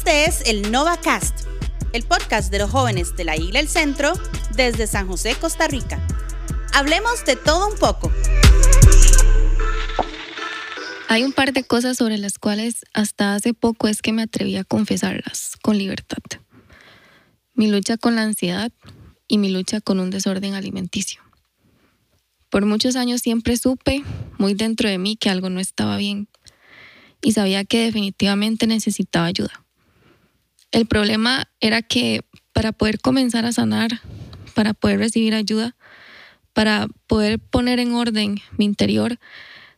Este es el NovaCast, el podcast de los jóvenes de la Isla El Centro desde San José, Costa Rica. Hablemos de todo un poco. Hay un par de cosas sobre las cuales hasta hace poco es que me atreví a confesarlas con libertad. Mi lucha con la ansiedad y mi lucha con un desorden alimenticio. Por muchos años siempre supe muy dentro de mí que algo no estaba bien y sabía que definitivamente necesitaba ayuda. El problema era que para poder comenzar a sanar, para poder recibir ayuda, para poder poner en orden mi interior,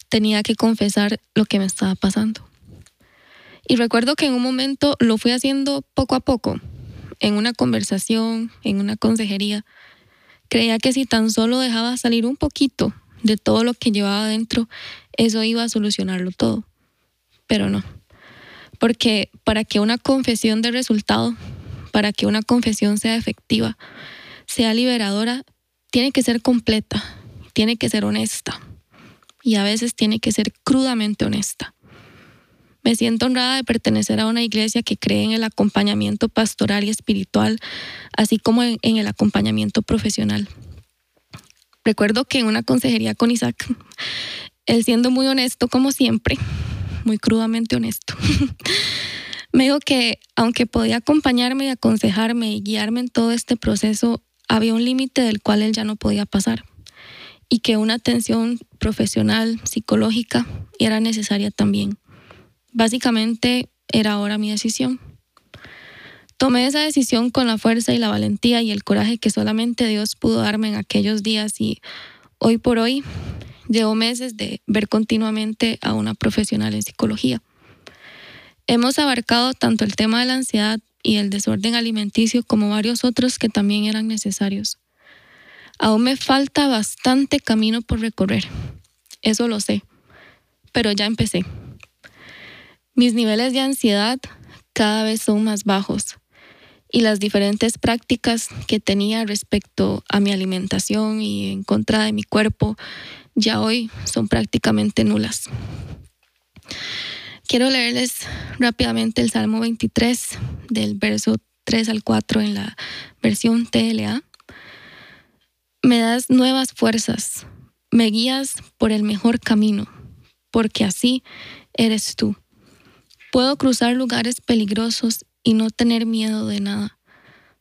tenía que confesar lo que me estaba pasando. Y recuerdo que en un momento lo fui haciendo poco a poco, en una conversación, en una consejería. Creía que si tan solo dejaba salir un poquito de todo lo que llevaba dentro, eso iba a solucionarlo todo. Pero no. Porque para que una confesión de resultado, para que una confesión sea efectiva, sea liberadora, tiene que ser completa, tiene que ser honesta y a veces tiene que ser crudamente honesta. Me siento honrada de pertenecer a una iglesia que cree en el acompañamiento pastoral y espiritual, así como en, el acompañamiento profesional. Recuerdo que en una consejería con Isaac, él siendo muy honesto como siempre, muy crudamente honesto, me dijo que aunque podía acompañarme y aconsejarme y guiarme en todo este proceso, había un límite del cual él ya no podía pasar y que una atención profesional, psicológica, era necesaria también. Básicamente era ahora mi decisión. Tomé esa decisión con la fuerza y la valentía y el coraje que solamente Dios pudo darme en aquellos días y hoy por hoy llevo meses de ver continuamente a una profesional en psicología. Hemos abarcado tanto el tema de la ansiedad y el desorden alimenticio como varios otros que también eran necesarios. Aún me falta bastante camino por recorrer, eso lo sé, pero ya empecé. Mis niveles de ansiedad cada vez son más bajos y las diferentes prácticas que tenía respecto a mi alimentación y en contra de mi cuerpo ya hoy son prácticamente nulas. Quiero leerles rápidamente el Salmo 23 del verso 3 al 4 en la versión TLA me das nuevas fuerzas, me guías por el mejor camino, porque así eres tú. Puedo cruzar lugares peligrosos y no tener miedo de nada,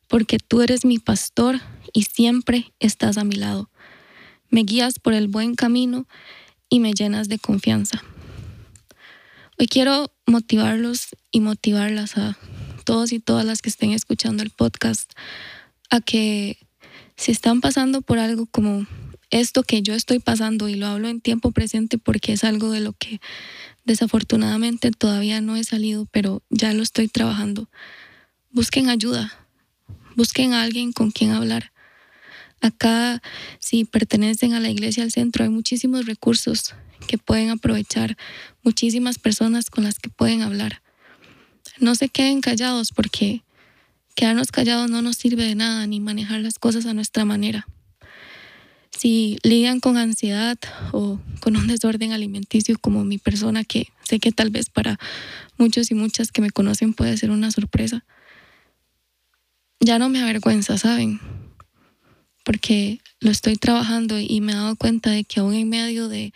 porque tú eres mi pastor y siempre estás a mi lado. Me guías por el buen camino y me llenas de confianza. Hoy quiero motivarlos y motivarlas a todos y todas las que estén escuchando el podcast a que si están pasando por algo como esto que yo estoy pasando, y lo hablo en tiempo presente porque es algo de lo que desafortunadamente todavía no he salido, pero ya lo estoy trabajando, busquen ayuda, busquen a alguien con quien hablar. Acá, si pertenecen a la iglesia al centro, hay muchísimos recursos que pueden aprovechar, muchísimas personas con las que pueden hablar. No se queden callados porque Quedarnos callados no nos sirve de nada ni manejar las cosas a nuestra manera. Si lidian con ansiedad o con un desorden alimenticio como mi persona, que sé que tal vez para muchos y muchas que me conocen puede ser una sorpresa, ya no me avergüenza, ¿saben? Porque lo estoy trabajando y me he dado cuenta de que aún en medio de,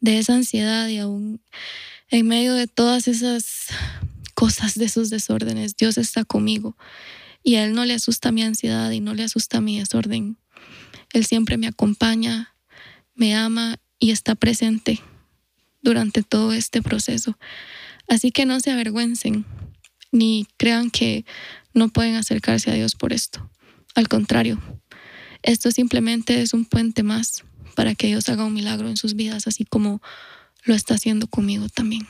de esa ansiedad y aún en medio de todas esas cosas, de esos desórdenes. Dios está conmigo y a Él no le asusta mi ansiedad y no le asusta mi desorden. Él siempre me acompaña, me ama y está presente durante todo este proceso. Así que no se avergüencen ni crean que no pueden acercarse a Dios por esto. Al contrario, esto simplemente es un puente más para que Dios haga un milagro en sus vidas, así como lo está haciendo conmigo también.